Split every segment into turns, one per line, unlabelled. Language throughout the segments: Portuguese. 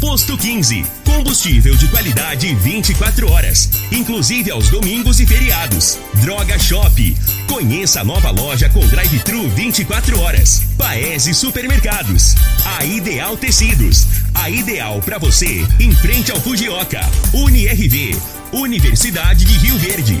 Posto 15. Combustível de qualidade 24 horas, inclusive aos domingos e feriados. Droga Shop. Conheça a nova loja com drive-thru 24 horas. Paese Supermercados. A Ideal Tecidos. A ideal para você em frente ao Fujioka. UniRV. Universidade de Rio Verde.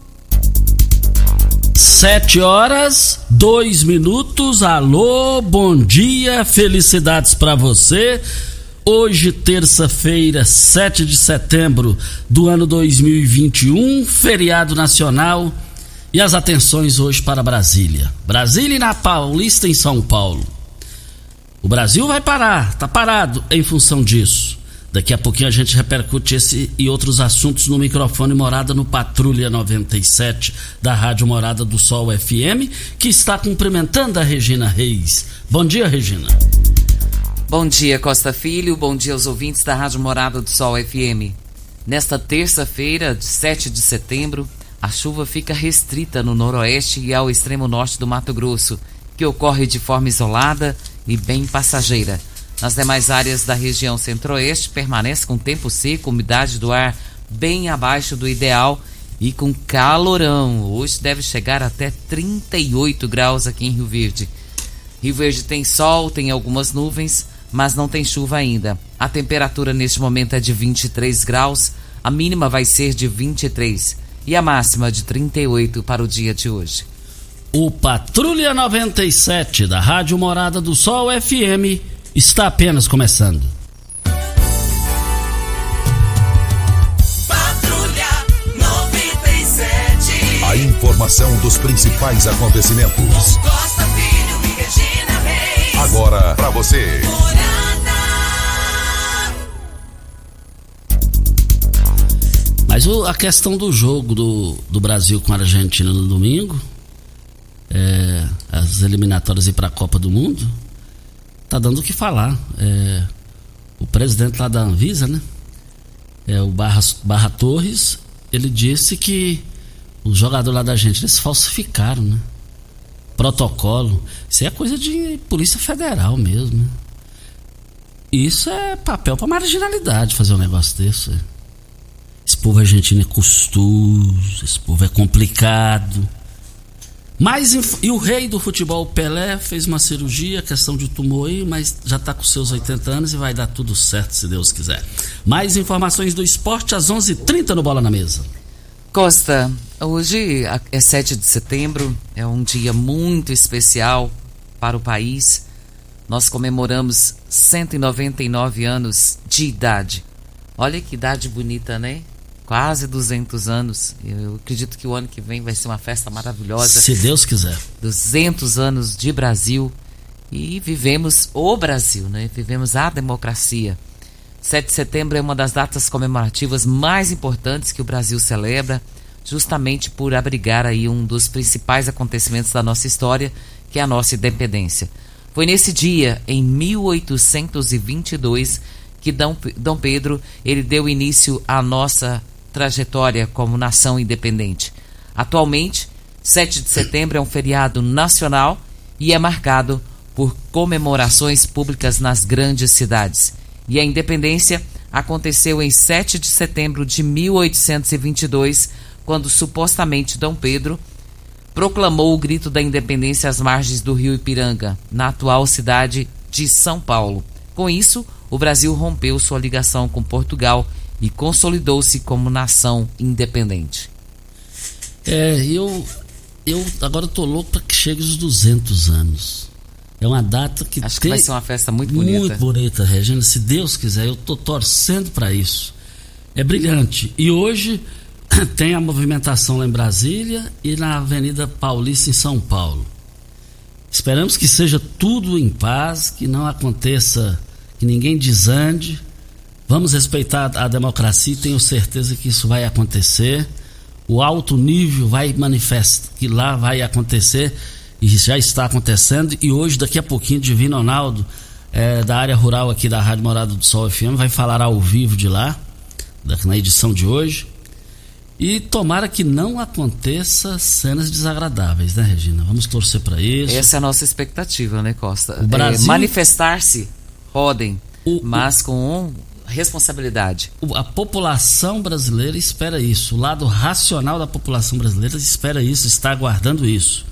Sete horas, dois minutos. Alô, bom dia, felicidades para você. Hoje, terça-feira, 7 de setembro do ano 2021, feriado nacional. E as atenções hoje para Brasília. Brasília e na Paulista, em São Paulo. O Brasil vai parar, tá parado em função disso. Daqui a pouquinho a gente repercute esse e outros assuntos no microfone Morada no Patrulha 97 da Rádio Morada do Sol FM, que está cumprimentando a Regina Reis. Bom dia, Regina.
Bom dia, Costa Filho. Bom dia aos ouvintes da Rádio Morada do Sol FM. Nesta terça-feira, 7 de setembro, a chuva fica restrita no noroeste e ao extremo norte do Mato Grosso, que ocorre de forma isolada e bem passageira. Nas demais áreas da região centro-oeste, permanece com tempo seco, umidade do ar bem abaixo do ideal e com calorão. Hoje deve chegar até 38 graus aqui em Rio Verde. Rio Verde tem sol, tem algumas nuvens, mas não tem chuva ainda. A temperatura neste momento é de 23 graus, a mínima vai ser de 23 e a máxima de 38 para o dia de hoje.
O Patrulha 97 da Rádio Morada do Sol FM está apenas começando.
Patrulha 97.
A informação dos principais acontecimentos.
Costa Filho e Regina Reis.
Agora para você.
Mas o- a questão do jogo do, do Brasil com a Argentina no domingo, é, as eliminatórias ir para a Copa do Mundo, tá dando o que falar. É, o presidente lá da Anvisa, né? É, o Barra, Barra Torres, ele disse que os jogadores lá da Argentina eles falsificaram, né? Protocolo. Isso é coisa de Polícia Federal mesmo. né? Isso é papel para marginalidade fazer um negócio desse. Esse povo argentino é custoso, esse povo é complicado. Mas e o rei do futebol Pelé fez uma cirurgia, questão de tumor aí, mas já está com seus 80 anos e vai dar tudo certo se Deus quiser. Mais informações do esporte às 11:30 no Bola na Mesa.
Costa, hoje é 7 de setembro, é um dia muito especial para o país. Nós comemoramos 199 anos de idade. Olha que idade bonita, né? Quase 200 anos. Eu acredito que o ano que vem vai ser uma festa maravilhosa.
Se Deus quiser.
200 anos de Brasil e vivemos o Brasil, né? Vivemos a democracia. 7 de setembro é uma das datas comemorativas mais importantes que o Brasil celebra, justamente por abrigar aí um dos principais acontecimentos da nossa história, que é a nossa independência. Foi nesse dia, em 1822, que Dom, Dom Pedro ele deu início à nossa trajetória como nação independente. Atualmente, 7 de setembro é um feriado nacional e é marcado por comemorações públicas nas grandes cidades. E a independência aconteceu em 7 de setembro de 1822, quando supostamente Dom Pedro proclamou o grito da independência às margens do rio Ipiranga, na atual cidade de São Paulo. Com isso, o Brasil rompeu sua ligação com Portugal e consolidou-se como nação independente.
É, eu, eu agora estou louco para que chegue os 200 anos. É uma data que
Acho que vai ser uma festa muito bonita.
Muito bonita, Regina. Se Deus quiser, eu estou torcendo para isso. É brilhante. E hoje tem a movimentação lá em Brasília e na Avenida Paulista em São Paulo. Esperamos que seja tudo em paz, que não aconteça, que ninguém desande. Vamos respeitar a democracia e tenho certeza que isso vai acontecer. O alto nível vai manifestar, que lá vai acontecer e já está acontecendo. E hoje, daqui a pouquinho, Divino Ronaldo, é, da área rural aqui da Rádio Morada do Sol FM, vai falar ao vivo de lá, na edição de hoje. E tomara que não aconteça cenas desagradáveis, né, Regina? Vamos torcer para isso.
Essa é a nossa expectativa, né, Costa?
O Brasil...
É, Manifestar-se, podem,
O-
mas com responsabilidade.
A população brasileira espera isso. O lado racional da população brasileira espera isso, está aguardando isso.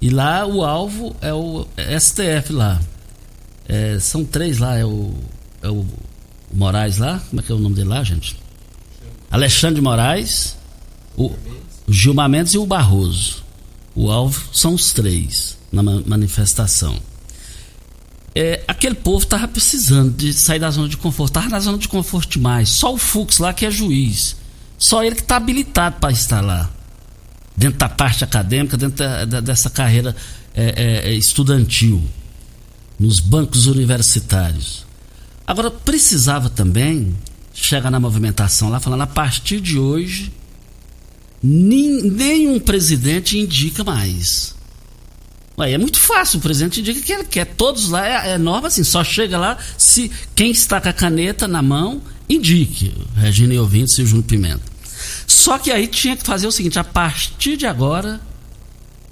E lá o alvo é o STF lá. É, são três lá, é o, é o Moraes lá, como é que é o nome dele lá, gente? Alexandre Moraes, o, o Gilmar Mendes e o Barroso. O alvo são os três na ma- manifestação. É, aquele povo tava precisando de sair da zona de conforto, tava na zona de conforto demais. Só o Fux lá que é juiz. Só ele que está habilitado para estar lá. Dentro da parte acadêmica, dentro da- dessa carreira é, é, é, estudantil. Nos bancos universitários. Agora, precisava também chegar na movimentação lá falando a partir de hoje nin- nenhum presidente indica mais. Ué, é muito fácil, o presidente indica que ele quer. Todos lá é, é assim, só chega lá se quem está com a caneta na mão indique. Regina e ouvintes e o Júnior Pimenta. Só que aí tinha que fazer o seguinte: a partir de agora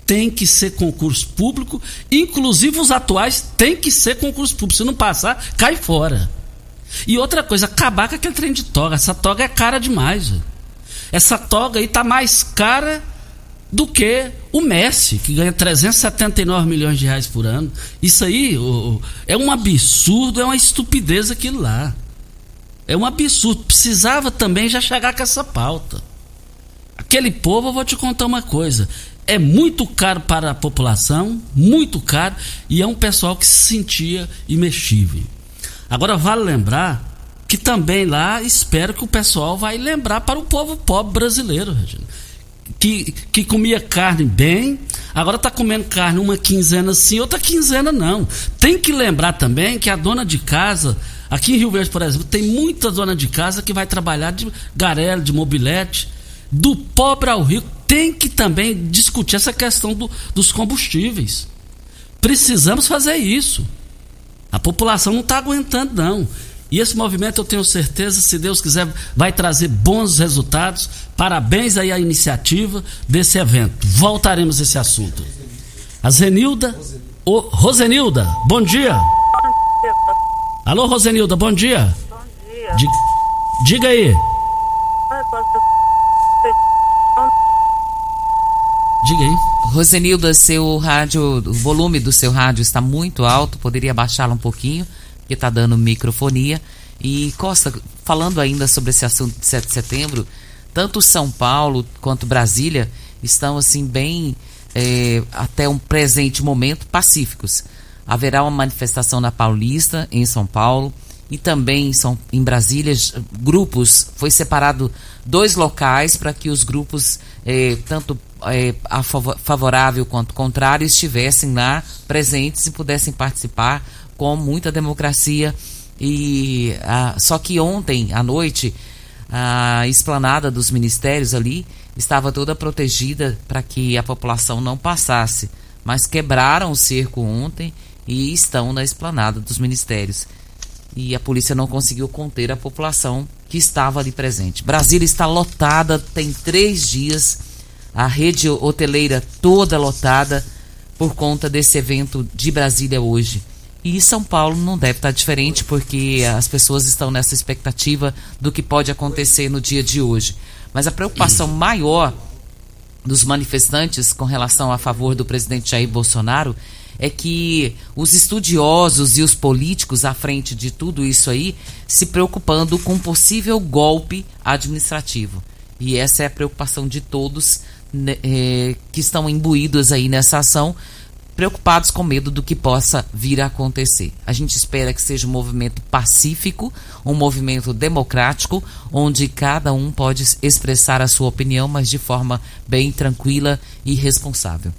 tem que ser concurso público, inclusive os atuais tem que ser concurso público. Se não passar, cai fora. E outra coisa, acabar com aquele trem de toga. Essa toga é cara demais. Essa toga aí tá mais cara do que o Messi, que ganha 379 milhões de reais por ano. Isso aí ô, é um absurdo, é uma estupidez aquilo lá. É um absurdo. Precisava também já chegar com essa pauta. Aquele povo, eu vou te contar uma coisa. É muito caro para a população, muito caro, e é um pessoal que se sentia imexível. Agora vale lembrar que também lá espero que o pessoal vai lembrar para o povo pobre brasileiro, Regina. Que, que comia carne bem, agora está comendo carne uma quinzena sim, outra quinzena não. Tem que lembrar também que a dona de casa, aqui em Rio Verde, por exemplo, tem muita dona de casa que vai trabalhar de garela, de mobilete, do pobre ao rico. Tem que também discutir essa questão do- dos combustíveis. Precisamos fazer isso. A população não está aguentando, não. E esse movimento, eu tenho certeza, se Deus quiser, vai trazer bons resultados. Parabéns aí à iniciativa desse evento. Voltaremos a esse assunto. A Zenilda. Ô, Rosenilda, bom dia. Alô, Rosenilda, bom dia.
Bom dia.
Di- diga aí. Diga aí.
Rosenilda, seu rádio, o volume do seu rádio está muito alto, poderia baixá-lo um pouquinho, porque está dando microfonia. E Costa, falando ainda sobre esse assunto de 7 de setembro, tanto São Paulo quanto Brasília estão assim bem eh, até um presente momento pacíficos. Haverá uma manifestação na Paulista, em São Paulo, e também em, São, em Brasília, grupos, foi separado dois locais para que os grupos, eh, tanto eh, a favo- favorável quanto contrário, estivessem lá presentes e pudessem participar com muita democracia. E ah, só que ontem à noite a esplanada dos ministérios ali estava toda protegida para que a população não passasse, mas quebraram o cerco ontem e estão na esplanada dos ministérios. E a polícia não conseguiu conter a população que estava ali presente. Brasília está lotada, tem três dias, a rede hoteleira toda lotada por conta desse evento de Brasília hoje. E São Paulo não deve estar diferente, porque as pessoas estão nessa expectativa do que pode acontecer no dia de hoje. Mas a preocupação maior dos manifestantes com relação a favor do presidente Jair Bolsonaro é que os estudiosos e os políticos à frente de tudo isso aí se preocupando com um possível golpe administrativo. E essa é a preocupação de todos né, eh, que estão imbuídos aí nessa ação, preocupados com medo do que possa vir a acontecer. A gente espera que seja um movimento pacífico, um movimento democrático, onde cada um pode expressar a sua opinião, mas de forma bem tranquila e responsável.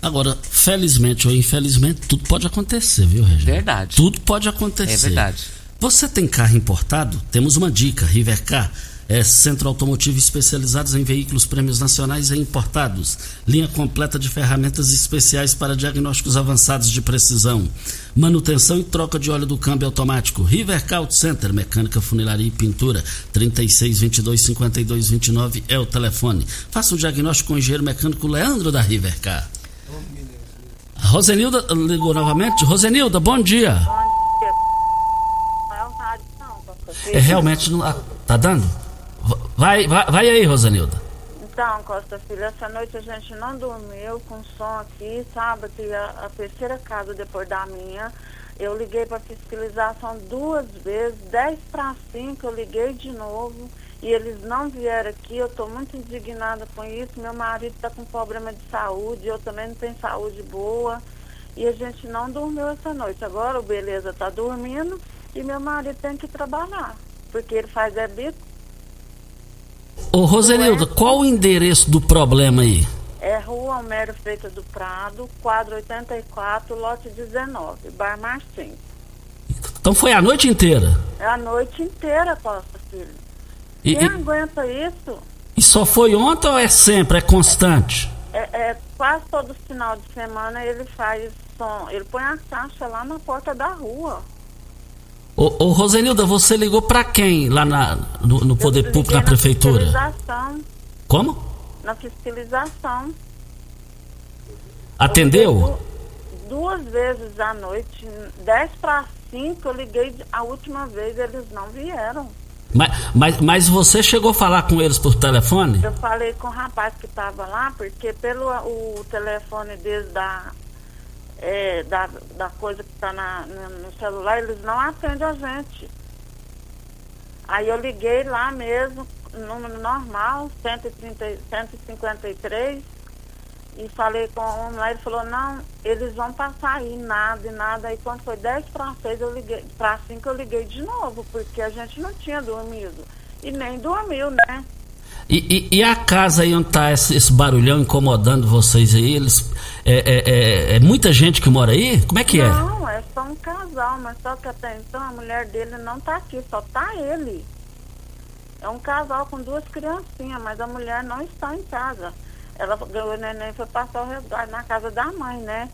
Agora, felizmente ou infelizmente, tudo pode acontecer, viu, Regina?
Verdade.
Tudo pode acontecer.
É verdade.
Você tem carro importado? Temos uma dica. Rivercar é centro automotivo especializados em veículos prêmios nacionais e importados. Linha completa de ferramentas especiais para diagnósticos avançados de precisão. Manutenção e troca de óleo do câmbio automático. Rivercar Auto Center, mecânica, funilaria e pintura. 36 22 52 29 é o telefone. Faça o diagnóstico com o engenheiro mecânico Leandro da Rivercar. Rosenilda ligou novamente. Rosenilda, bom dia.
Bom dia. É.
É realmente não. ah, Tá dando? Vai, vai, vai aí, Rosenilda.
Então, Costa Filho, essa noite a gente não dormiu com som aqui, sábado e a, a terceira casa depois da minha. Eu liguei para fiscalização duas vezes, 10 para 5 eu liguei de novo e eles não vieram aqui. Eu estou muito indignada com isso. Meu marido está com problema de saúde, eu também não tenho saúde boa. E a gente não dormiu essa noite. Agora o Beleza está dormindo e meu marido tem que trabalhar, porque ele faz é bico.
Ô, Rosenilda, qual o endereço do problema aí?
É Rua Almério Freitas do Prado, quadro 84, lote 19, Bar Martins.
Então foi a noite inteira.
É a noite inteira, Costa Filho.
E,
Quem
e-
aguenta isso?
e só foi ontem ou é sempre? É constante?
É, é quase todo final de semana ele faz som. Ele põe a caixa lá na porta da rua.
Ô, ô Rosenilda, você ligou pra quem lá na- no, no Poder Público, na Prefeitura?
fiscalização,
Como?
na fiscalização.
Atendeu?
Du- Duas vezes à noite, 10 para 5, eu liguei a última vez, eles não vieram.
Mas, mas, mas você chegou a falar com eles por telefone?
Eu falei com o rapaz que estava lá, porque pelo o telefone deles da, é, da, da coisa que está no, celular, eles não atendem a gente. Aí eu liguei lá mesmo, número normal, 130, 153, e falei com o homem lá, ele falou, não, eles vão passar aí, nada e nada. Aí quando foi 10 para 6, eu liguei, para 5 eu liguei de novo, porque a gente não tinha dormido. E nem dormiu, né?
E, e- e a casa aí onde tá esse, esse barulhão incomodando vocês aí? Eles, é, é- é- é muita gente que mora aí? Como é que é?
Não, é só um casal, mas só que até então a mulher dele não tá aqui, só tá ele. É um casal com duas criancinhas, mas a mulher não está em casa. Ela ganhou o neném foi passar o resgate na casa da mãe, né?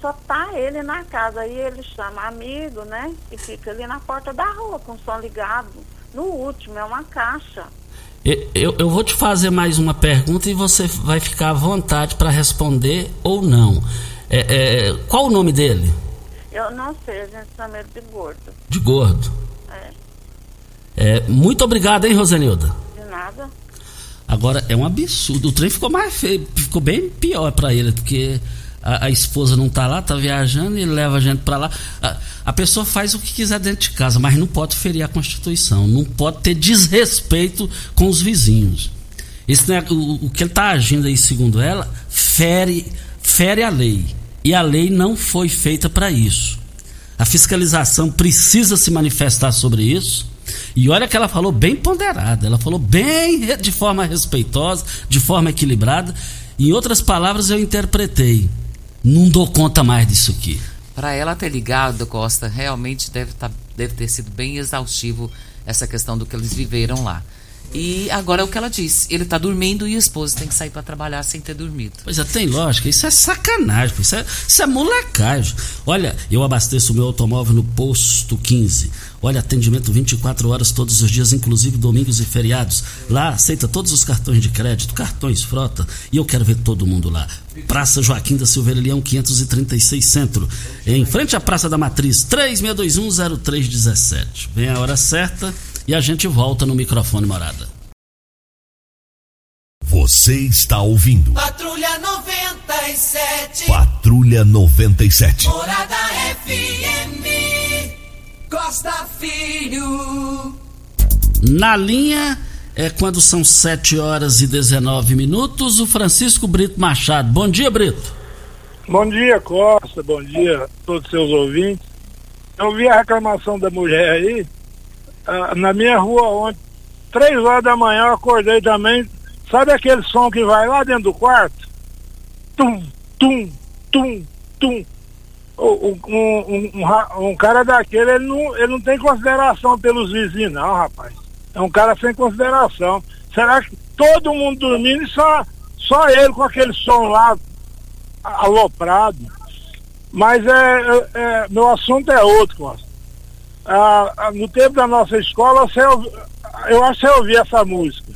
Só tá ele na casa. Aí ele chama amigo, né? E fica ali na porta da rua com o som ligado. No último, é uma caixa.
Eu, eu vou te fazer mais uma pergunta e você vai ficar à vontade para responder ou não. É, é, qual o nome dele?
Eu não sei, a gente chama ele de gordo.
De gordo.
É,
É, muito obrigado, hein, Rosenilda?
de nada.
Agora, é um absurdo. O trem ficou mais feio, ficou bem pior para ele, porque a, a esposa não tá lá, tá viajando, ele leva a gente para lá. A, a pessoa faz o que quiser dentro de casa, mas não pode ferir a Constituição, não pode ter desrespeito com os vizinhos. Esse, né, o, o que ele tá agindo aí, segundo ela, fere, fere a lei. E a lei não foi feita para isso. A fiscalização precisa se manifestar sobre isso. E olha que ela falou bem ponderada, ela falou bem de forma respeitosa, de forma equilibrada. Em outras palavras, eu interpretei. Não dou conta mais disso aqui.
Para ela ter ligado, Costa, realmente deve, tá, deve ter sido bem exaustivo essa questão do que eles viveram lá. E agora é o que ela disse: ele está dormindo e a esposa tem que sair para trabalhar sem ter dormido.
Pois é, tem lógica, isso é sacanagem, isso é, isso é molecagem. Olha, eu abasteço o meu automóvel no posto 15. Olha, atendimento 24 horas todos os dias, inclusive domingos e feriados. Lá aceita todos os cartões de crédito, cartões frota, e eu quero ver todo mundo lá. Praça Joaquim da Silveira Leão 536 Centro, em frente à Praça da Matriz, 36210317. Vem a hora certa e a gente volta no microfone morada.
Você está ouvindo
Patrulha 97.
Patrulha 97.
Morada FM. Costa Filho.
Na linha é quando são 7 horas e 19 minutos, o Francisco Brito Machado. Bom dia, Brito.
Bom dia, Costa. Bom dia a todos os seus ouvintes. Eu vi a reclamação da mulher aí. ah, na minha rua ontem, três horas da manhã, eu acordei também. Sabe aquele som que vai lá dentro do quarto? Tum, tum, tum, tum. Um, um- um ra- cara daquele, ele não, ele não tem consideração pelos vizinhos, não, rapaz. É um cara sem consideração. Será que todo mundo dormindo e só, só ele com aquele som lá aloprado. Mas é, é- é- meu assunto é outro, Costa. Ah, ah, no tempo da nossa escola, você ouvi- eu acho que você ouvia essa música.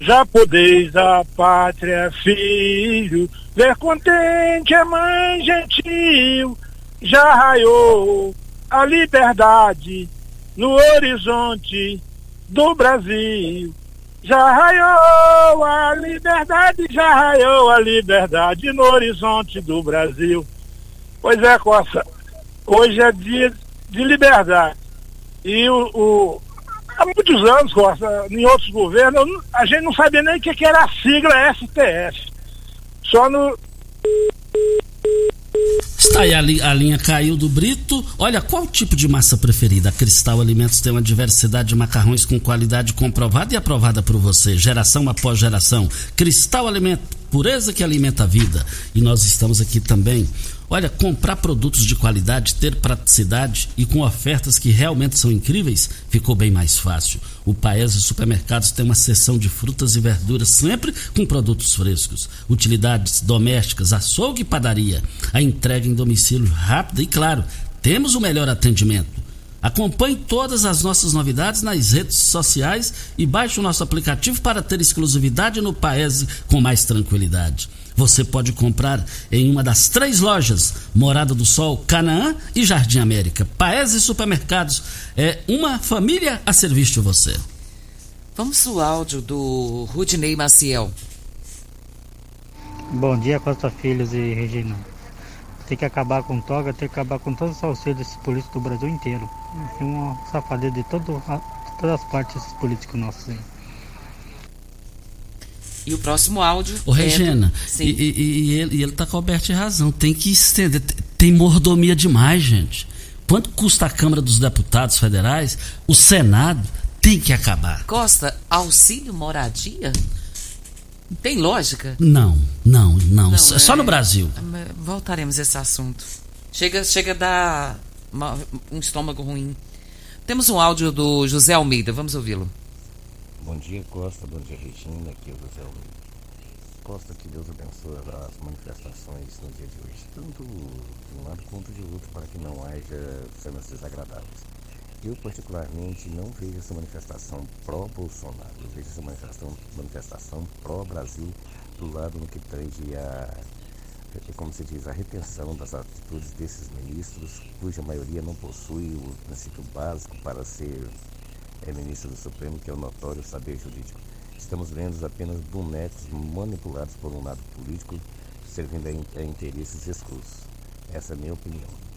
Já podeis a pátria, filho, ver contente a mãe gentil, já raiou a liberdade no horizonte do Brasil. Já raiou a liberdade, já raiou a liberdade no horizonte do Brasil. Pois é, Costa, hoje é dia de liberdade. E o, o- há muitos anos, Costa, em outros governos, a gente não sabia nem o que, que era a sigla STF. Só no.
Está aí a, li- a linha caiu do Brito. Olha, qual tipo de massa preferida? A Cristal Alimentos tem uma diversidade de macarrões com qualidade comprovada e aprovada por você, geração após geração. Cristal Alimentos, pureza que alimenta a vida. E nós estamos aqui também. Olha, comprar produtos de qualidade, ter praticidade e com ofertas que realmente são incríveis, ficou bem mais fácil. O Paese Supermercados tem uma seção de frutas e verduras sempre com produtos frescos, utilidades domésticas, açougue e padaria. A entrega em domicílio rápida e, claro, temos o melhor atendimento. Acompanhe todas as nossas novidades nas redes sociais e baixe o nosso aplicativo para ter exclusividade no Paese com mais tranquilidade. Você pode comprar em uma das três lojas, Morada do Sol, Canaã e Jardim América. Paese Supermercados é uma família a serviço de você.
Vamos ao áudio do Rudney Maciel.
Bom dia, Costa Filhos e Regina. Tem que acabar com toga, tem que acabar com todos os auxílios desses políticos do Brasil inteiro. Tem uma safadeza de todo, a- todas as partes políticos nossos aí.
E o próximo áudio.
Ô,
é do-
Regina,
Sim.
e, e- e ele, e ele tá coberto de razão. Tem que estender. Tem- mordomia demais, gente. Quanto custa a Câmara dos Deputados Federais? O Senado tem que acabar.
Costa, auxílio moradia? Tem lógica?
Não, não, não.
Não,
é só
é-
no Brasil.
Voltaremos a esse assunto. Chega, chega a dar uma- um estômago ruim. Temos um áudio do José Almeida, vamos ouvi-lo.
Bom dia, Costa. Bom dia, Regina. Aqui é o José Almeida. Costa, que Deus abençoe as manifestações no dia de hoje, tanto de um lado quanto de outro, para que não haja cenas desagradáveis. Eu, particularmente, não vejo essa manifestação pró-Bolsonaro. Eu vejo essa manifestação, manifestação pró-Brasil do lado no que tange a, como se diz, a retenção das atitudes desses ministros, cuja maioria não possui o princípio básico para ser é ministro do Supremo, que é o notório saber jurídico. Estamos vendo apenas bonecos manipulados por um lado político, servindo a, in- a interesses escusos. Essa é a minha opinião.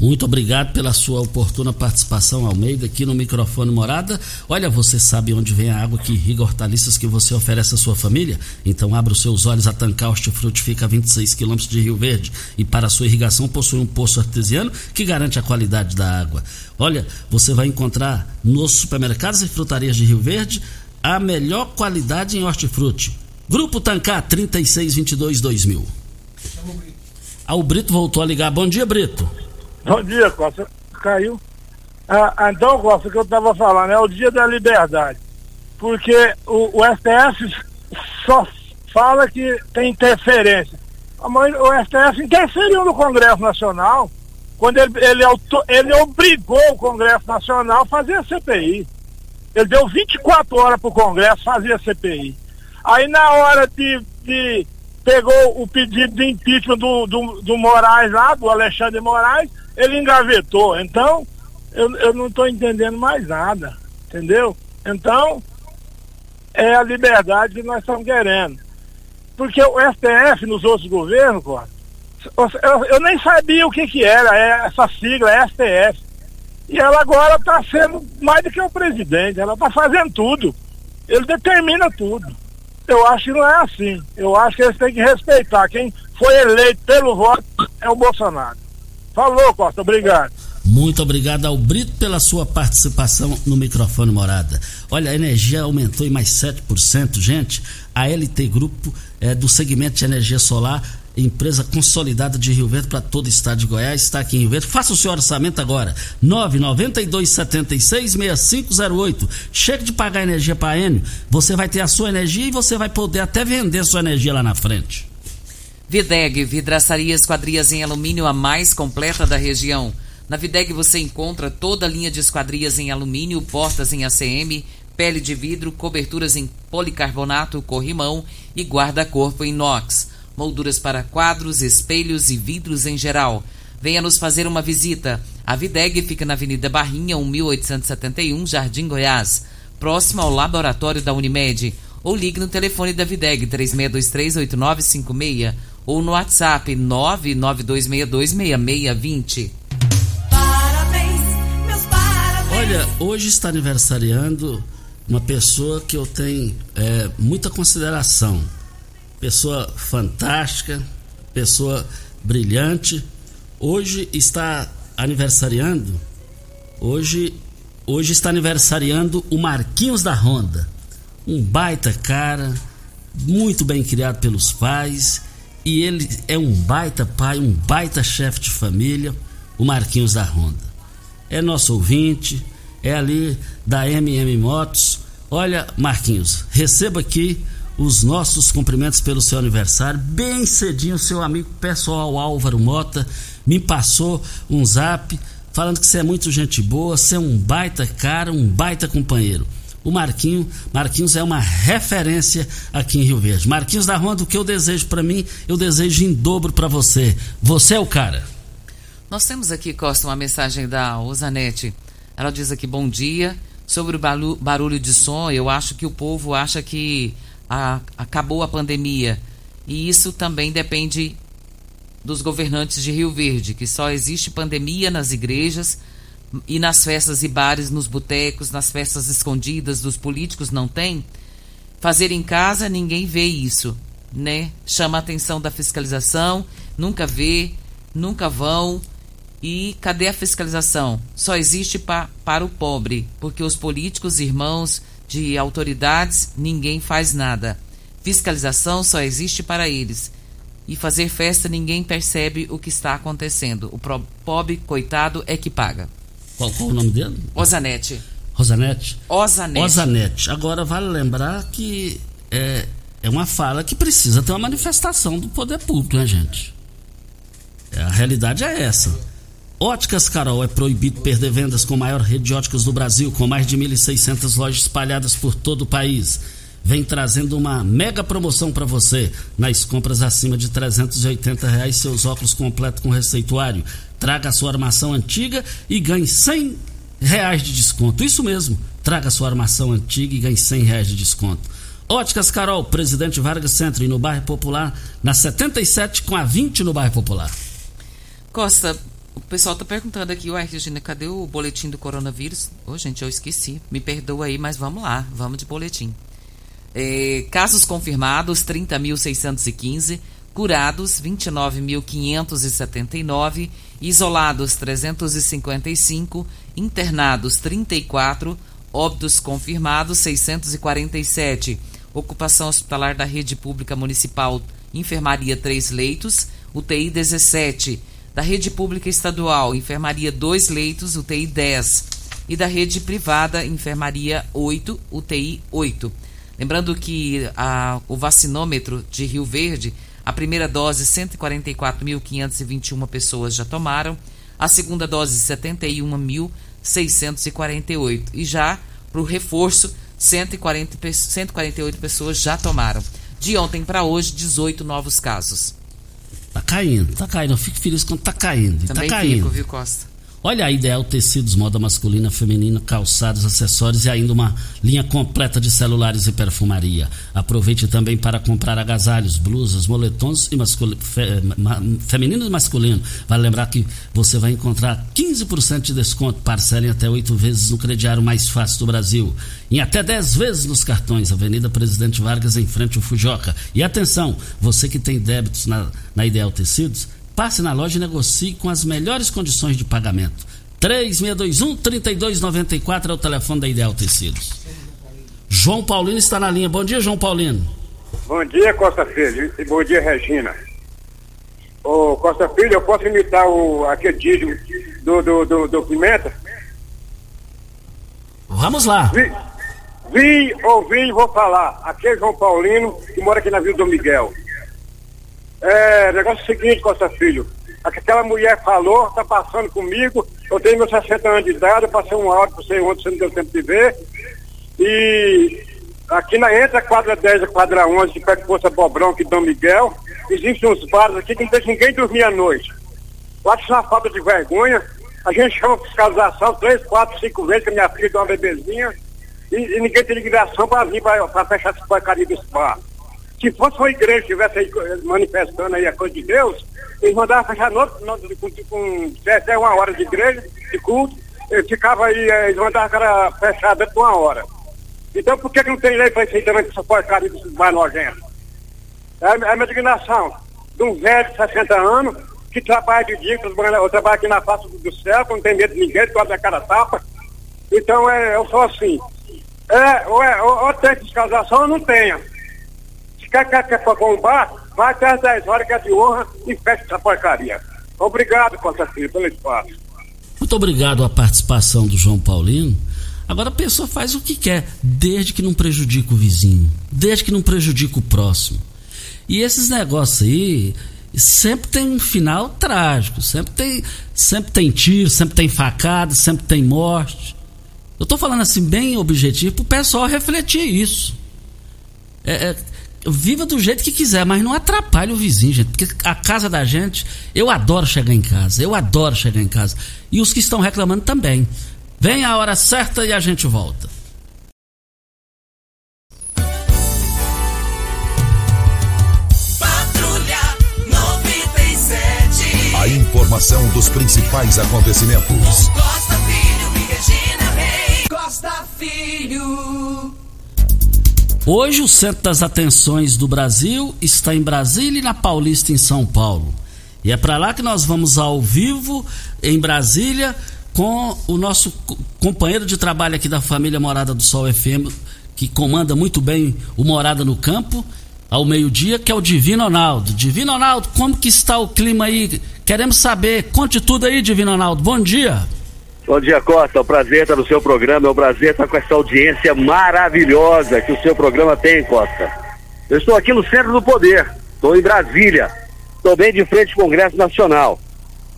Muito obrigado pela sua oportuna participação, Almeida, aqui no microfone Morada. Olha, você sabe onde vem a água que irriga hortaliças que você oferece à sua família? Então abra os seus olhos, a Tancar Hortifruti fica a 26 quilômetros de Rio Verde e para sua irrigação possui um poço artesiano que garante a qualidade da água. Olha, você vai encontrar nos supermercados e frutarias de Rio Verde a melhor qualidade em hortifruti. Grupo Tancar 3622-2000. Ah, o Brito voltou a ligar. Bom dia, Brito.
Bom dia, Costa. Caiu. Ah, então, Costa, o que eu estava falando é o dia da liberdade. Porque o, o STF só fala que tem interferência. O STF interferiu no Congresso Nacional. quando ele, ele, ele obrigou o Congresso Nacional a fazer a CPI. Ele deu 24 horas para o Congresso fazer a CPI. Aí na hora de, de pegou o pedido de impeachment do, do, do Moraes lá, do Alexandre Moraes, ele engavetou. Então, eu, eu não estou entendendo mais nada. Entendeu? Então, é a liberdade que nós estamos querendo. Porque o STF nos outros governos, eu, eu nem sabia o que que era essa sigla, STF. E ela agora está sendo mais do que o presidente, ela está fazendo tudo. Ele determina tudo. Eu acho que não é assim. Eu acho que eles têm que respeitar. Quem foi eleito pelo voto é o Bolsonaro. Falou, Costa, obrigado.
Muito obrigado ao Brito pela sua participação no microfone morada. Olha, a energia aumentou em mais 7%, gente. A LT Grupo é do segmento de energia solar, empresa consolidada de Rio Verde para todo o estado de Goiás, está aqui em Rio Verde. Faça o seu orçamento agora. 992766508. Chega de pagar energia para a Enio, você vai ter a sua energia e você vai poder até vender sua energia lá na frente.
Videg, vidraçaria esquadrias em alumínio a mais completa da região. Na Videg você encontra toda a linha de esquadrias em alumínio, portas em ACM, pele de vidro, coberturas em policarbonato, corrimão e guarda-corpo inox, molduras para quadros, espelhos e vidros em geral. Venha nos fazer uma visita. A Videg fica na Avenida Barrinha, 1871, Jardim Goiás, próximo ao laboratório da Unimed. Ou ligue no telefone da Videg 36238956 ou no WhatsApp 992626620.
Parabéns, meus parabéns.
Olha, hoje está aniversariando uma pessoa que eu tenho é, muita consideração. Pessoa fantástica, pessoa brilhante. Hoje está aniversariando. Hoje, hoje está aniversariando o Marquinhos da Honda. Um baita cara, muito bem criado pelos pais. E ele é um baita pai, um baita chefe de família, o Marquinhos da Honda é nosso ouvinte, é ali da MM Motos. Olha, Marquinhos, receba aqui os nossos cumprimentos pelo seu aniversário. Bem cedinho, seu amigo pessoal Álvaro Mota me passou um zap falando que você é muito gente boa, você é um baita cara, um baita companheiro. O Marquinho, Marquinhos é uma referência aqui em Rio Verde. Marquinhos da Honda, o que eu desejo para mim, eu desejo em dobro para você. Você é o cara.
Nós temos aqui, Costa, uma mensagem da Osanete. Ela diz aqui, bom dia. Sobre o barulho de som, eu acho que o povo acha que a- acabou a pandemia. E isso também depende dos governantes de Rio Verde, que só existe pandemia nas igrejas e nas festas e bares, nos botecos, nas festas escondidas dos políticos não tem. Fazer em casa, ninguém vê isso, né? Chama a atenção da fiscalização, nunca vê, nunca vão. E cadê a fiscalização? Só existe pa para o pobre, porque os políticos, irmãos de autoridades, ninguém faz nada. Fiscalização só existe para eles. E fazer festa, ninguém percebe o que está acontecendo. O pobre, coitado, é que paga.
Qual, qual o nome dele?
Osanete.
Rosanete?
Osanete.
Osanete. Agora vale lembrar que é, é uma fala que precisa ter uma manifestação do poder público, né, gente? É, a realidade é essa. Óticas Carol é proibido perder vendas com a maior rede de óticas do Brasil, com mais de 1.600 lojas espalhadas por todo o país. Vem trazendo uma mega promoção para você. Nas compras acima de 380 reais, seus óculos completos com receituário. Traga a sua armação antiga e ganhe 100 reais de desconto. Isso mesmo. Traga a sua armação antiga e ganhe 100 reais de desconto. Óticas Carol, Presidente Vargas Centro e no bairro Popular, na 77 com a 20 no bairro Popular.
Costa, o pessoal tá perguntando aqui, uai, Regina, cadê o boletim do coronavírus? Ô, gente, eu esqueci. Me perdoa aí, mas vamos lá, vamos de boletim. É, casos confirmados, 30.615. Curados, 29.579. Isolados, 355. Internados, 34. Óbitos confirmados, 647. Ocupação hospitalar da rede pública municipal, enfermaria 3 leitos, UTI 17. Da rede pública estadual, enfermaria 2 leitos, UTI 10. E da rede privada, enfermaria 8, UTI 8. Lembrando que a- o vacinômetro de Rio Verde, a primeira dose, 144.521 pessoas já tomaram, a segunda dose 71.648 e já para o reforço 140, 148 pessoas já tomaram. De ontem para hoje, 18 novos casos.
Tá caindo, tá caindo. Eu fico feliz quando tá caindo.
Também
tá caindo.
fico, viu, Costa?
Olha a Ideal Tecidos, moda masculina, feminina, calçados, acessórios e ainda uma linha completa de celulares e perfumaria. Aproveite também para comprar agasalhos, blusas, moletons e mascul... fe... ma... feminino e masculino. Vale lembrar que você vai encontrar 15% de desconto, parcelem até oito vezes no crediário mais fácil do Brasil. Em até 10 vezes nos cartões, Avenida Presidente Vargas, em frente ao Fujoca. E atenção, você que tem débitos na, na Ideal Tecidos, Passe na loja e negocie com as melhores condições de pagamento. 3621-3294 é o telefone da Ideal Tecidos. João Paulino está na linha. Bom dia, João Paulino.
Bom dia, Costa Filho. E bom dia, Regina. Ô, Costa Filho, eu posso imitar o, aquele dígito do, do, do, do Pimenta?
Vamos lá.
Vi, vi, ouvi e vou falar. Aqui é João Paulino, que mora aqui na Vila do Miguel. É, negócio é seguinte, Costa Filho. Aquela mulher falou, tá passando comigo, eu tenho meus 60 anos de idade, eu passei um áudio para você ontem, você não deu tempo de ver. E aqui na entre a quadra 10 e a quadra 11, de perto de Força Bobrão, aqui Dom Miguel, existem uns bares aqui que não deixa ninguém dormir à noite. Eu acho uma falta de vergonha. A gente chama fiscalização três, quatro, cinco vezes, que a minha filha tem uma bebezinha, e, e ninguém tem ligação para vir para fechar essa porcaria desse bar. Se fosse uma igreja que estivesse manifestando aí a coisa de Deus, eles mandavam fechar no, no, com, com até uma hora de igreja, de culto, ficava aí, eles mandavam cara fechar dentro de uma hora. Então por que, que não tem lei para isso aí também, essa porcaria mais nojentos? É, é a minha indignação de um velho de 60 anos que trabalha de dia, eu trabalho aqui na face do céu, que não tem medo de ninguém, que a cara tapa. Então é, eu sou assim. É, ou, é, ou, ou tem fiscalização ou não tenha. Quer, quer, quer bombar, vai até as 10 horas que é de honra e fecha essa porcaria. Obrigado, Costa Filho, pelo espaço.
Muito obrigado à participação do João Paulino. Agora a pessoa faz o que quer, desde que não prejudique o vizinho, desde que não prejudique o próximo. E esses negócios aí sempre tem um final trágico, sempre tem, sempre tem tiro, sempre tem facada, sempre tem morte. Eu estou falando assim bem objetivo para o pessoal refletir isso. É, é, viva do jeito que quiser, mas não atrapalhe o vizinho, gente. Porque a casa da gente, eu adoro chegar em casa, eu adoro chegar em casa. E os que estão reclamando também. Vem a hora certa e a gente volta.
Patrulha 97. A informação dos principais acontecimentos.
Costa Filho e Regina Rei. Costa Filho.
Hoje o centro das atenções do Brasil está em Brasília e na Paulista em São Paulo. E é para lá que nós vamos ao vivo em Brasília com o nosso companheiro de trabalho aqui da família Morada do Sol FM, que comanda muito bem o Morada no Campo, ao meio-dia, que é o Divino Ronaldo. Divino Ronaldo, como que está o clima aí? Queremos saber. Conte tudo aí, Divino Ronaldo. Bom dia.
Bom dia, Costa. Um prazer estar no seu programa. É um prazer estar com essa audiência maravilhosa que o seu programa tem, Costa. Eu estou aqui no centro do poder. Estou em Brasília. Estou bem de frente ao Congresso Nacional.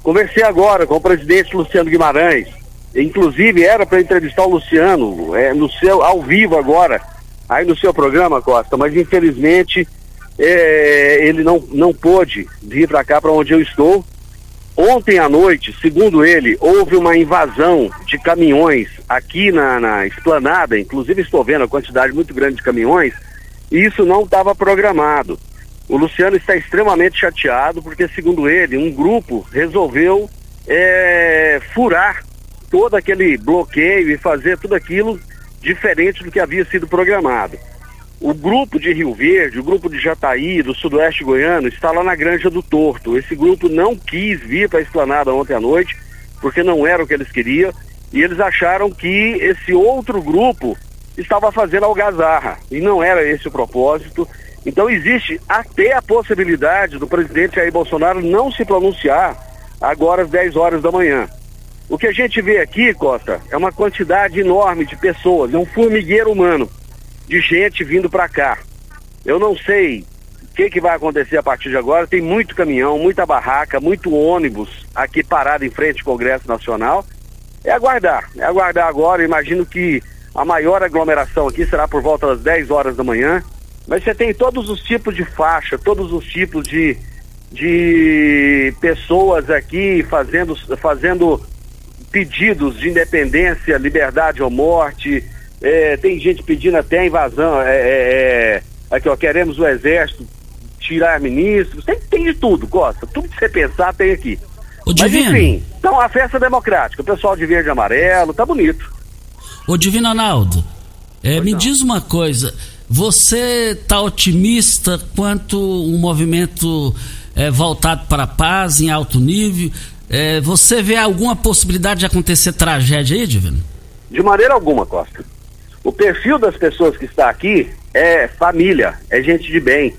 Conversei agora com o presidente Luciano Guimarães. Inclusive era para entrevistar o Luciano é, no seu ao vivo agora, aí no seu programa, Costa. Mas infelizmente é, ele não, não pôde vir para cá para onde eu estou Ontem à noite, segundo ele, houve uma invasão de caminhões aqui na, na esplanada, inclusive estou vendo a quantidade muito grande de caminhões, e isso não estava programado. O Luciano está extremamente chateado porque, segundo ele, um grupo resolveu é, furar todo aquele bloqueio e fazer tudo aquilo diferente do que havia sido programado. O grupo de Rio Verde, o grupo de Jataí, do Sudoeste Goiano, está lá na Granja do Torto. Esse grupo não quis vir para a esplanada ontem à noite, porque não era o que eles queriam, e eles acharam que esse outro grupo estava fazendo algazarra, e não era esse o propósito. Então existe até a possibilidade do presidente Jair Bolsonaro não se pronunciar agora às 10 horas da manhã. O que a gente vê aqui, Costa, é uma quantidade enorme de pessoas, é um formigueiro humano de gente vindo para cá. Eu não sei que, que vai acontecer a partir de agora? Tem muito caminhão, muita barraca, muito ônibus aqui parado em frente ao Congresso Nacional. É aguardar, é aguardar agora. Imagino que a maior aglomeração aqui será por volta das 10 horas da manhã. Mas você tem todos os tipos de faixa, todos os tipos de, de pessoas aqui fazendo, fazendo pedidos de independência, liberdade ou morte. É, tem gente pedindo até invasão. É, é, é aqui, ó, queremos o exército tirar ministros, tem, tem de tudo, Costa. Tudo que você pensar tem aqui.
O
Mas
Divino.
enfim, então a festa democrática, o pessoal de verde e amarelo, tá bonito.
Ô Divino Ronaldo, é, me diz uma coisa, você tá otimista quanto um movimento é, voltado para a paz em alto nível? É, você vê alguma possibilidade de acontecer tragédia aí, Divino?
De maneira alguma, Costa. O perfil das pessoas que está aqui é família, é gente de bem,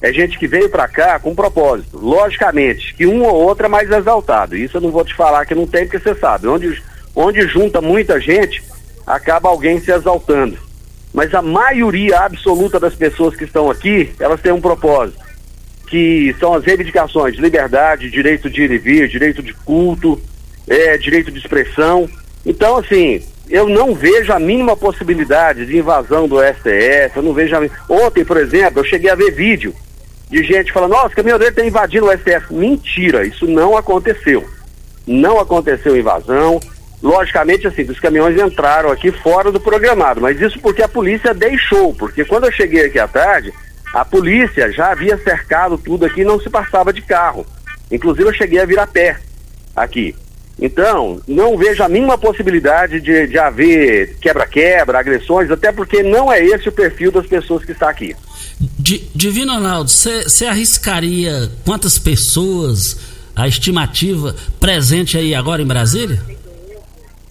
é gente que veio para cá com um propósito. Logicamente, que um ou outro é mais exaltado. Isso eu não vou te falar que não tem, porque você sabe. Onde, onde junta muita gente, acaba alguém se exaltando. Mas a maioria absoluta das pessoas que estão aqui, elas têm um propósito. Que são as reivindicações de liberdade, direito de ir e vir, direito de culto, é, direito de expressão. Então, assim, eu não vejo a mínima possibilidade de invasão do STF, eu não vejo a... Ontem, por exemplo, eu cheguei a ver vídeo de gente falando, nossa, o caminhoneiro está invadindo o STF. Mentira, isso não aconteceu. Não aconteceu invasão. Logicamente, assim, os caminhões entraram aqui fora do programado, mas isso porque a polícia deixou, porque quando eu cheguei aqui à tarde, a polícia já havia cercado tudo aqui e não se passava de carro. Inclusive eu cheguei a vir a pé aqui. Então, não vejo a mínima possibilidade de, de haver quebra-quebra, agressões, até porque não é esse o perfil das pessoas que está aqui.
Di- Divino Ronaldo, você arriscaria quantas pessoas, a estimativa, presente aí agora em Brasília?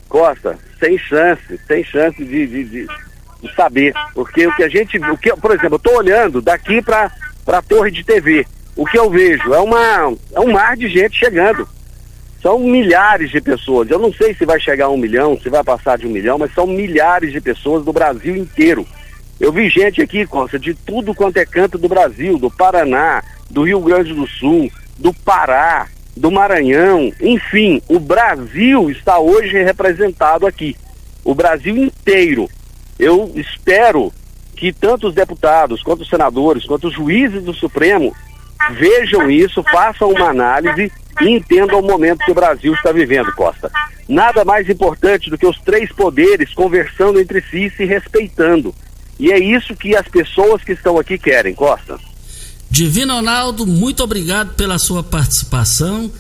Costa, sem chance, sem chance de, de, de- de saber. Porque o que a gente. O que, por exemplo, eu estou olhando daqui para a torre de TV. O que eu vejo é, uma, é um mar de gente chegando. São milhares de pessoas. Eu não sei se vai chegar a um milhão, se vai passar de um milhão, mas são milhares de pessoas do Brasil inteiro. Eu vi gente aqui, Costa, de tudo quanto é canto do Brasil, do Paraná, do Rio Grande do Sul, do Pará, do Maranhão, enfim, o Brasil está hoje representado aqui. O Brasil inteiro. Eu espero que tanto os deputados, quanto os senadores, quanto os juízes do Supremo vejam isso, façam uma análise e entendam o momento que o Brasil está vivendo, Costa. Nada mais importante do que os três poderes conversando entre si e se respeitando. E é isso que as pessoas que estão aqui querem, Costa.
Divino Ronaldo, muito obrigado pela sua participação.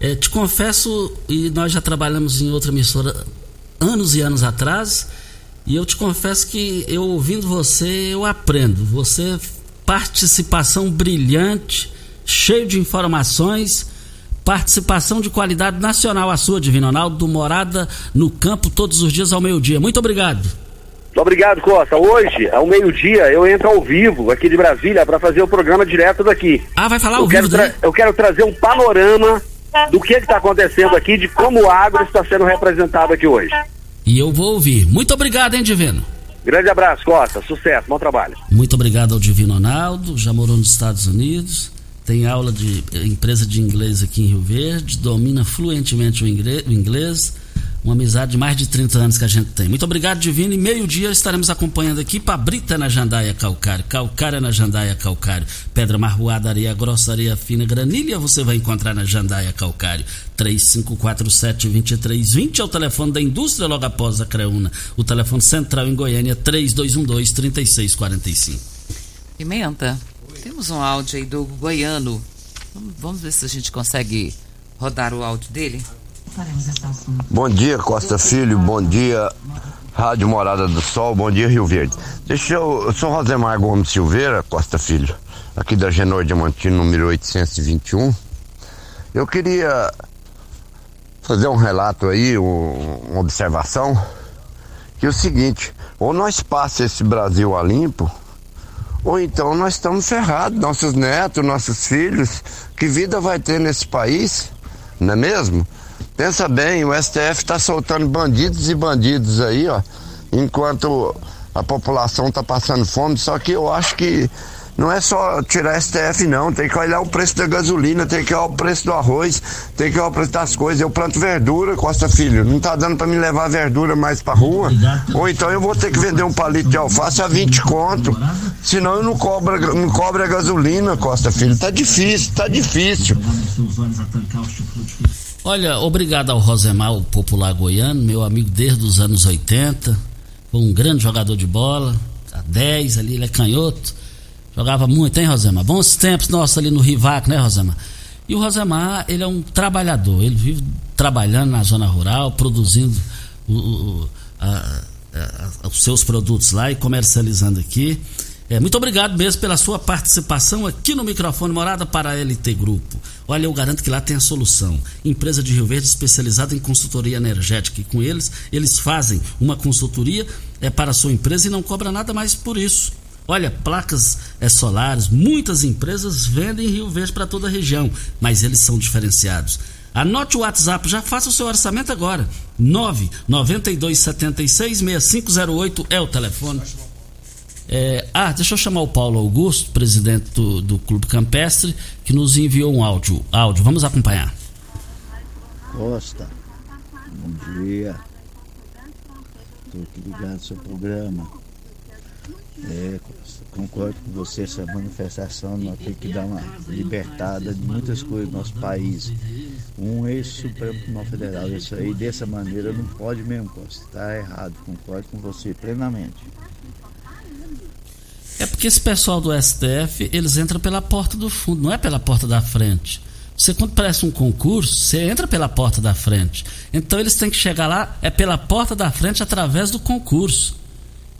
Eh, te confesso, e nós já trabalhamos em outra emissora anos e anos atrás, e eu te confesso que eu ouvindo você, eu aprendo. Você, participação brilhante, cheio de informações, participação de qualidade nacional a sua, Divino Ronaldo, do Morada no Campo, todos os dias ao meio-dia. Muito obrigado.
Muito obrigado, Costa. Hoje, ao meio-dia, eu entro ao vivo aqui de Brasília para fazer o programa direto daqui.
Ah, vai falar
eu
ao
quero
vivo,
tra-
né?
Eu quero trazer um panorama do que está acontecendo aqui, de como o agro está sendo representado aqui hoje.
E eu vou ouvir. Muito obrigado, hein, Divino?
Grande abraço, Costa. Sucesso, bom trabalho.
Muito obrigado ao Divino Ronaldo, já morou nos Estados Unidos, tem aula de eh, empresa de inglês aqui em Rio Verde, domina fluentemente o inglês, uma amizade de mais de 30 anos que a gente tem. Muito obrigado, Divino, e meio-dia estaremos acompanhando aqui Pabrita na Jandaia Calcário, Calcária na Jandaia Calcário, Pedra Marroada, Areia Grossa, Areia Fina, Granilha você vai encontrar na Jandaia Calcário, 3547-2320 é o telefone da indústria logo após a Creuna, o telefone central em Goiânia, 3212-3645.
Pimenta, temos um áudio aí do Goiano. Vamos, ver se a gente consegue rodar o áudio dele.
Bom dia, Costa Filho. Bom dia, Rádio Morada do Sol. Bom dia, Rio Verde. Deixa eu. Eu sou Rosemar Gomes Silveira, Costa Filho, aqui da Genor Diamantino, número 821. Eu queria fazer um relato aí, um- uma observação, que é o seguinte: ou nós passa esse Brasil a limpo, ou então nós estamos ferrados, nossos netos, nossos filhos, que vida vai ter nesse país, não é mesmo? Pensa bem, o STF está soltando bandidos e bandidos aí, ó, enquanto a população está passando fome, só que eu acho que Não é só tirar STF, não. Tem que olhar o preço da gasolina, tem que olhar o preço do arroz, tem que olhar o preço das coisas. Eu planto verdura, Costa Filho. Não tá dando para me levar verdura mais pra rua. Ou então eu vou ter que vender um palito de alface a 20 conto. Senão eu não cobro, não cobro a gasolina, Costa Filho. Tá difícil, tá difícil.
Olha, obrigado ao Rosemar, o popular goiano, meu amigo desde os anos 80. Foi um grande jogador de bola. A 10 ali, ele é canhoto. Jogava muito, hein, Rosemar? Bons tempos nossos ali no Rivac, né, Rosemar? E o Rosemar, ele é um trabalhador. Ele vive trabalhando na zona rural, produzindo o, o, a, a, os seus produtos lá e comercializando aqui. É, muito obrigado mesmo pela sua participação aqui no microfone Morada para a LT Grupo. Olha, eu garanto que lá tem a solução. Empresa de Rio Verde especializada em consultoria energética. E com eles, eles fazem uma consultoria é, para a sua empresa e não cobra nada mais por isso. Olha, placas é, solares, muitas empresas vendem Rio Verde para toda a região, mas eles são diferenciados. Anote o WhatsApp, já faça o seu orçamento agora. 992766508 é o telefone. É, ah, deixa eu chamar o Paulo Augusto, presidente do, do Clube Campestre, que nos enviou um áudio. áudio. Vamos acompanhar.
Costa, bom dia. Estou aqui ligado no seu programa. É, concordo com você, essa manifestação nós temos que dar uma libertada de muitas coisas no nosso país. Um ex-supremo Tribunal Federal, isso aí dessa maneira não pode mesmo, Costa. Está errado, concordo com você plenamente.
É porque esse pessoal do STF, eles entram pela porta do fundo, não é pela porta da frente. Você quando presta um concurso, você entra pela porta da frente. Então eles têm que chegar lá é pela porta da frente através do concurso.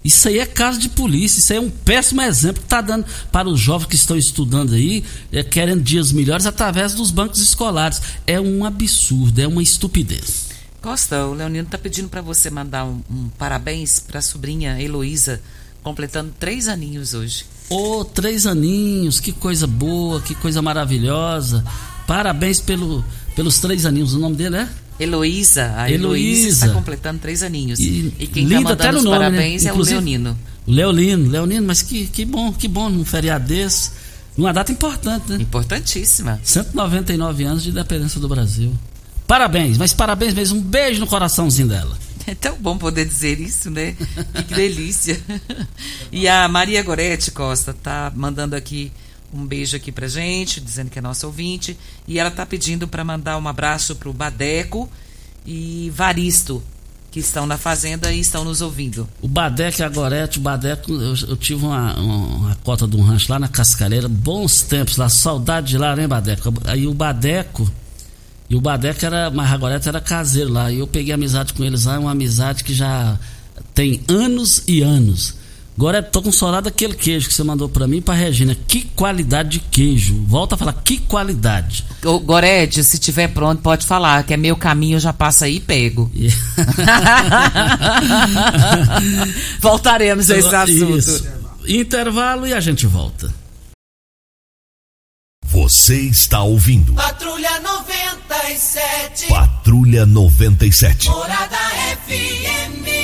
Isso aí é caso de polícia, isso aí é um péssimo exemplo que está dando para os jovens que estão estudando aí, é, querendo dias melhores através dos bancos escolares. É um absurdo, é uma estupidez.
Costa, o Leonino está pedindo para você mandar um, um parabéns para a sobrinha Heloísa completando três aninhos hoje.
Ô, oh, três aninhos, que coisa boa, que coisa maravilhosa. Parabéns pelo, pelos três aninhos. O nome dele é?
Heloísa. A Heloísa está completando três aninhos. E, e quem está mandando os nome, né? parabéns né? é o Leonino.
O Leonino, Leonino, mas que, que bom, que bom num feriado desse. Numa data importante, né?
Importantíssima.
199 anos de independência do Brasil. Parabéns, mas parabéns mesmo. Um beijo no coraçãozinho dela.
É tão bom poder dizer isso, né? Que delícia. E a Maria Gorete Costa tá mandando aqui um beijo aqui pra gente, dizendo que é nossa ouvinte. E ela tá pedindo para mandar um abraço pro Badeco e Varisto, que estão na fazenda e estão nos ouvindo.
O Badeco e a Gorete, o Badeco, eu, eu tive uma, uma, cota de um rancho lá na Cascareira, bons tempos lá, saudade de lá, né, Badeco? Aí o Badeco e o Badeca era, mas agora era caseiro lá. E eu peguei amizade com eles lá, uma amizade que já tem anos e anos. Agora tô com saudade daquele queijo que você mandou para mim para Regina. Que qualidade de queijo. Volta a falar, que qualidade.
Ô, Gorete, se tiver pronto, pode falar, que é meu caminho, eu já passo aí e pego. Voltaremos a esse assunto. Isso.
Intervalo e a gente volta.
Você está ouvindo.
Patrulha 97.
Patrulha 97.
Morada FM.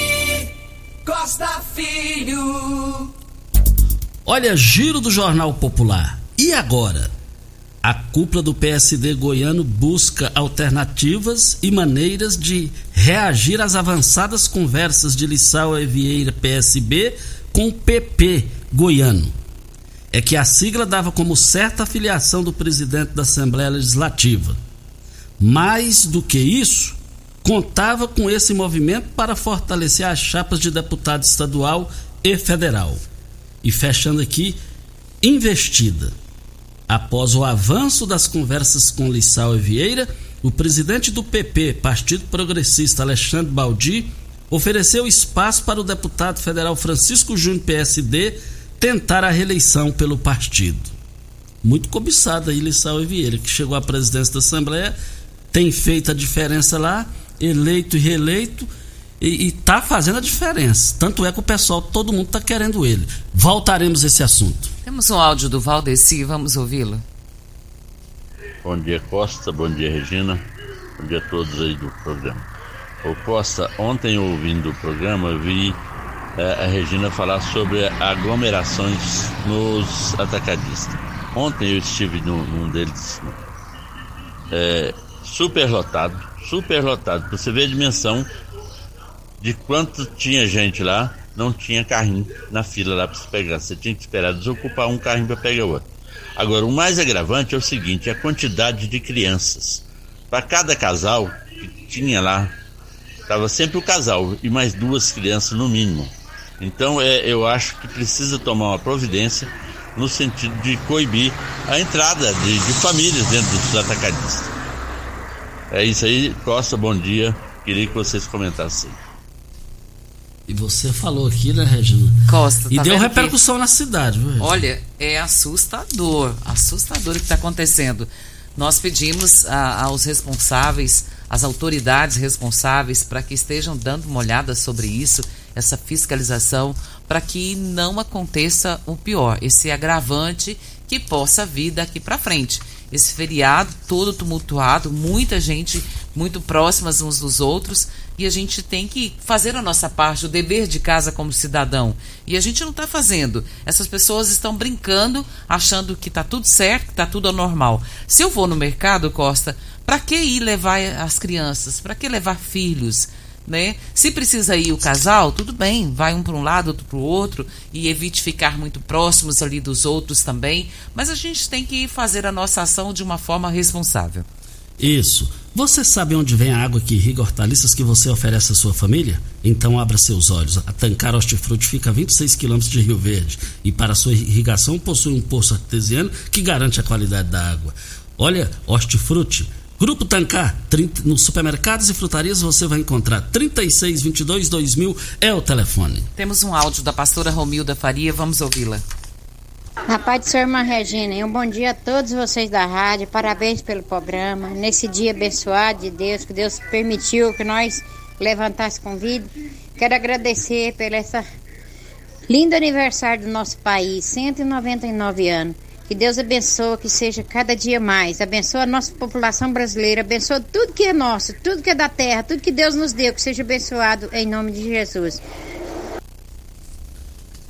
Costa Filho.
Olha, giro do Jornal Popular. E agora? A cúpula do PSD goiano busca alternativas e maneiras de reagir às avançadas conversas de Lissau Vieira PSB com o PP goiano é que a sigla dava como certa afiliação do presidente da Assembleia Legislativa. Mais do que isso, contava com esse movimento para fortalecer as chapas de deputado estadual e federal. E fechando aqui, investida. Após o avanço das conversas com Lissau e Vieira, o presidente do PP, Partido Progressista, Alexandre Baldi, ofereceu espaço para o deputado federal Francisco Júnior PSD tentar a reeleição pelo partido. Muito cobiçada aí Lissau e Vieira, que chegou à presidência da Assembleia, tem feito a diferença lá, eleito e reeleito, e está fazendo a diferença. Tanto é que o pessoal, todo mundo está querendo ele. Voltaremos a esse assunto.
Temos um áudio do Valdeci, vamos ouvi-lo.
Bom dia, Costa. Bom dia, Regina. Bom dia a todos aí do programa. Ô Costa, ontem ouvindo o programa, vi é, a Regina falar sobre aglomerações nos atacadistas. Ontem eu estive num, num deles é, super lotado, super lotado. Pra você ver a dimensão de quanto tinha gente lá, não tinha carrinho na fila lá para se pegar. Você tinha que esperar desocupar um carrinho para pegar outro. Agora, o mais agravante é o seguinte: a quantidade de crianças. Para cada casal que tinha lá, estava sempre o casal e mais duas crianças no mínimo. Então, é, eu acho que precisa tomar uma providência no sentido de coibir a entrada de, de famílias dentro dos atacadistas. É isso aí, Costa, bom dia. Queria que vocês comentassem.
E você falou aqui, né, Regina?
Costa,
E
tá
deu repercussão na cidade, viu?
Olha, é assustador, assustador o que está acontecendo. Nós pedimos a- aos responsáveis, às autoridades responsáveis, para que estejam dando uma olhada sobre isso, essa fiscalização, para que não aconteça o pior, esse agravante que possa vir daqui para frente. Esse feriado todo tumultuado, muita gente muito próximas uns dos outros, e a gente tem que fazer a nossa parte, o dever de casa como cidadão. E a gente não está fazendo. Essas pessoas estão brincando, achando que está tudo certo, que está tudo anormal. Se eu vou no mercado, Costa, para que ir levar as crianças? Para que levar filhos? Né? Se precisa ir o casal, tudo bem, vai um para um lado, outro para o outro, e evite ficar muito próximos ali dos outros também. Mas a gente tem que fazer a nossa ação de uma forma responsável.
Isso. Você sabe onde vem a água que irriga hortaliças que você oferece à sua família? Então abra seus olhos. A Tancar Hortifruti fica a 26 quilômetros de Rio Verde e para sua irrigação possui um poço artesiano que garante a qualidade da água. Olha, Hortifruti. Grupo Tancar, 30 nos supermercados e frutarias você vai encontrar 3622 2000 é o telefone.
Temos um áudio da pastora Romilda Faria, vamos ouvi-la.
Na paz do Senhor, irmã Regina, e um bom dia a todos vocês da rádio, parabéns pelo programa, nesse dia abençoado de Deus, que Deus permitiu que nós levantássemos com vida. Quero agradecer pelo essa lindo aniversário do nosso país, 199 anos. Que Deus abençoe, que seja cada dia mais. Abençoa a nossa população brasileira, abençoa tudo que é nosso, tudo que é da terra, tudo que Deus nos deu, que seja abençoado em nome de Jesus.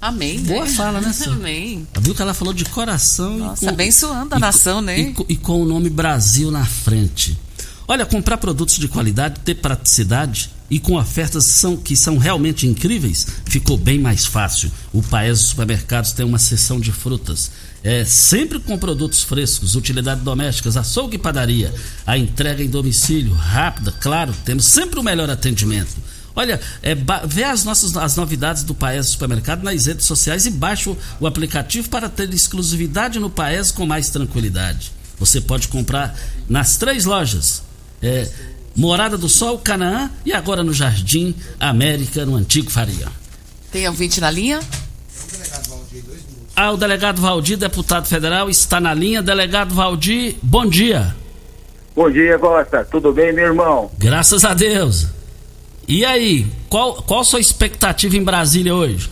Amém.
Boa
né?
fala, né, senhor?
Amém.
Viu que ela falou de coração
Nossa,
e com,
abençoando a
e
nação, né?
E, com- e com o nome Brasil na frente. Olha, comprar produtos de qualidade, ter praticidade e com ofertas são, que são realmente incríveis, ficou bem mais fácil. O Paes Supermercados tem uma seção de frutas. É, sempre com produtos frescos, utilidades domésticas, açougue e padaria. A entrega em domicílio, rápida, claro, temos sempre o melhor atendimento. Olha, é, vê as nossas as novidades do Paes Supermercado nas redes sociais e baixe o, o aplicativo para ter exclusividade no Paes com mais tranquilidade. Você pode comprar nas três lojas. É, Morada do Sol, Canaã e agora no Jardim América, no Antigo Faria.
Tem ouvinte na linha?
Ah, o delegado Valdir, deputado federal, está na linha. Delegado Valdir, bom dia.
Bom dia, Costa. Tudo bem, meu irmão?
Graças a Deus. E aí, qual, qual a sua expectativa em Brasília hoje?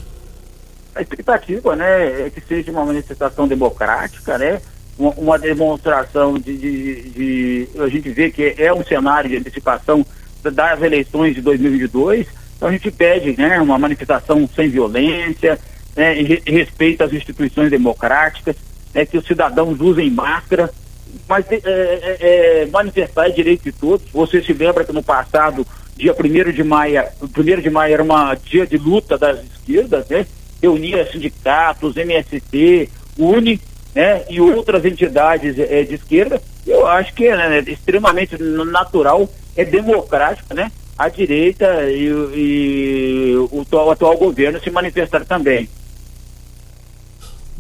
A expectativa, né, é que seja uma manifestação democrática, né? Uma, uma demonstração de, de- de- A gente vê que é um cenário de antecipação das eleições de 2022. Então a gente pede, né, uma manifestação sem violência, né, respeito às instituições democráticas, né, que os cidadãos usem máscara. Mas é, é- é- manifestar é direito de todos. Você se lembra que no passado, dia 1 de maio, 1 de maio era um dia de luta das esquerdas, né? Reunia sindicatos, MST, UNE, né? E outras entidades eh, de esquerda. Eu acho que é né, extremamente natural, é democrático, né? A direita e, e o, o atual governo se manifestar também.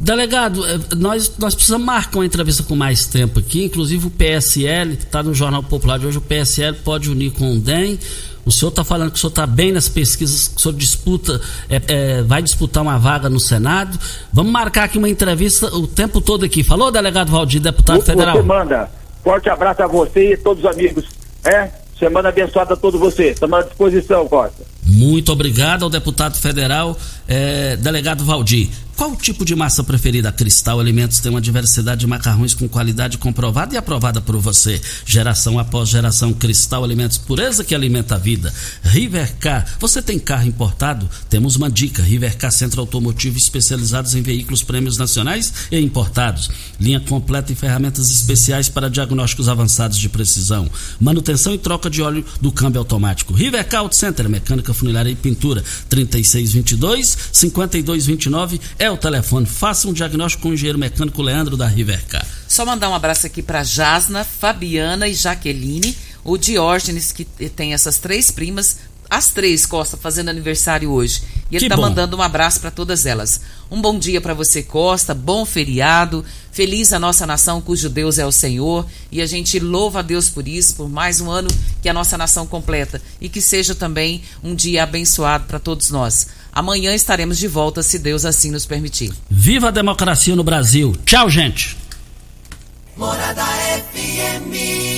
Delegado, eh, nós, nós precisamos marcar uma entrevista com mais tempo aqui. Inclusive o PSL, está no Jornal Popular de hoje, o PSL pode unir com o DEM. O senhor está falando que o senhor está bem nas pesquisas, que o senhor disputa, eh, eh, vai disputar uma vaga no Senado. Vamos marcar aqui uma entrevista o tempo todo aqui. Falou, delegado Valdir, deputado federal?
Você manda. Forte abraço a você e a todos os amigos. É? Semana abençoada a todos vocês. Estamos à disposição, Costa.
Muito obrigado ao deputado federal, eh, delegado Valdir. Qual o tipo de massa preferida? Cristal Alimentos tem uma diversidade de macarrões com qualidade comprovada e aprovada por você. Geração após geração, Cristal Alimentos, pureza que alimenta a vida. Rivercar, você tem carro importado? Temos uma dica. Rivercar Centro Automotivo especializados em veículos prêmios nacionais e importados. Linha completa e ferramentas especiais para diagnósticos avançados de precisão. Manutenção e troca de óleo do câmbio automático. Rivercar Auto Center, mecânica, funilária e pintura. 3622 5229 é o telefone. Faça um diagnóstico com o engenheiro mecânico Leandro da Rivercar.
Só mandar um abraço aqui para Jasna, Fabiana e Jaqueline, o Diógenes, que tem essas três primas, as três, Costa, fazendo aniversário hoje. E ele tá
bom.
mandando um abraço para todas elas. Um bom dia para você, Costa, bom feriado, feliz a nossa nação cujo Deus é o Senhor. E a gente louva a Deus por isso, por mais um ano que a nossa nação completa. E que seja também um dia abençoado para todos nós. Amanhã estaremos de volta, se Deus assim nos permitir.
Viva a democracia no Brasil. Tchau, gente.
Morada FM.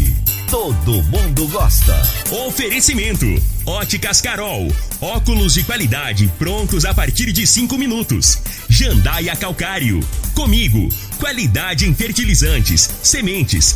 Todo mundo gosta. Oferecimento: Óticas Carol. Óculos de qualidade prontos a partir de 5 minutos. Jandaia Calcário. Comigo. Qualidade em fertilizantes, sementes,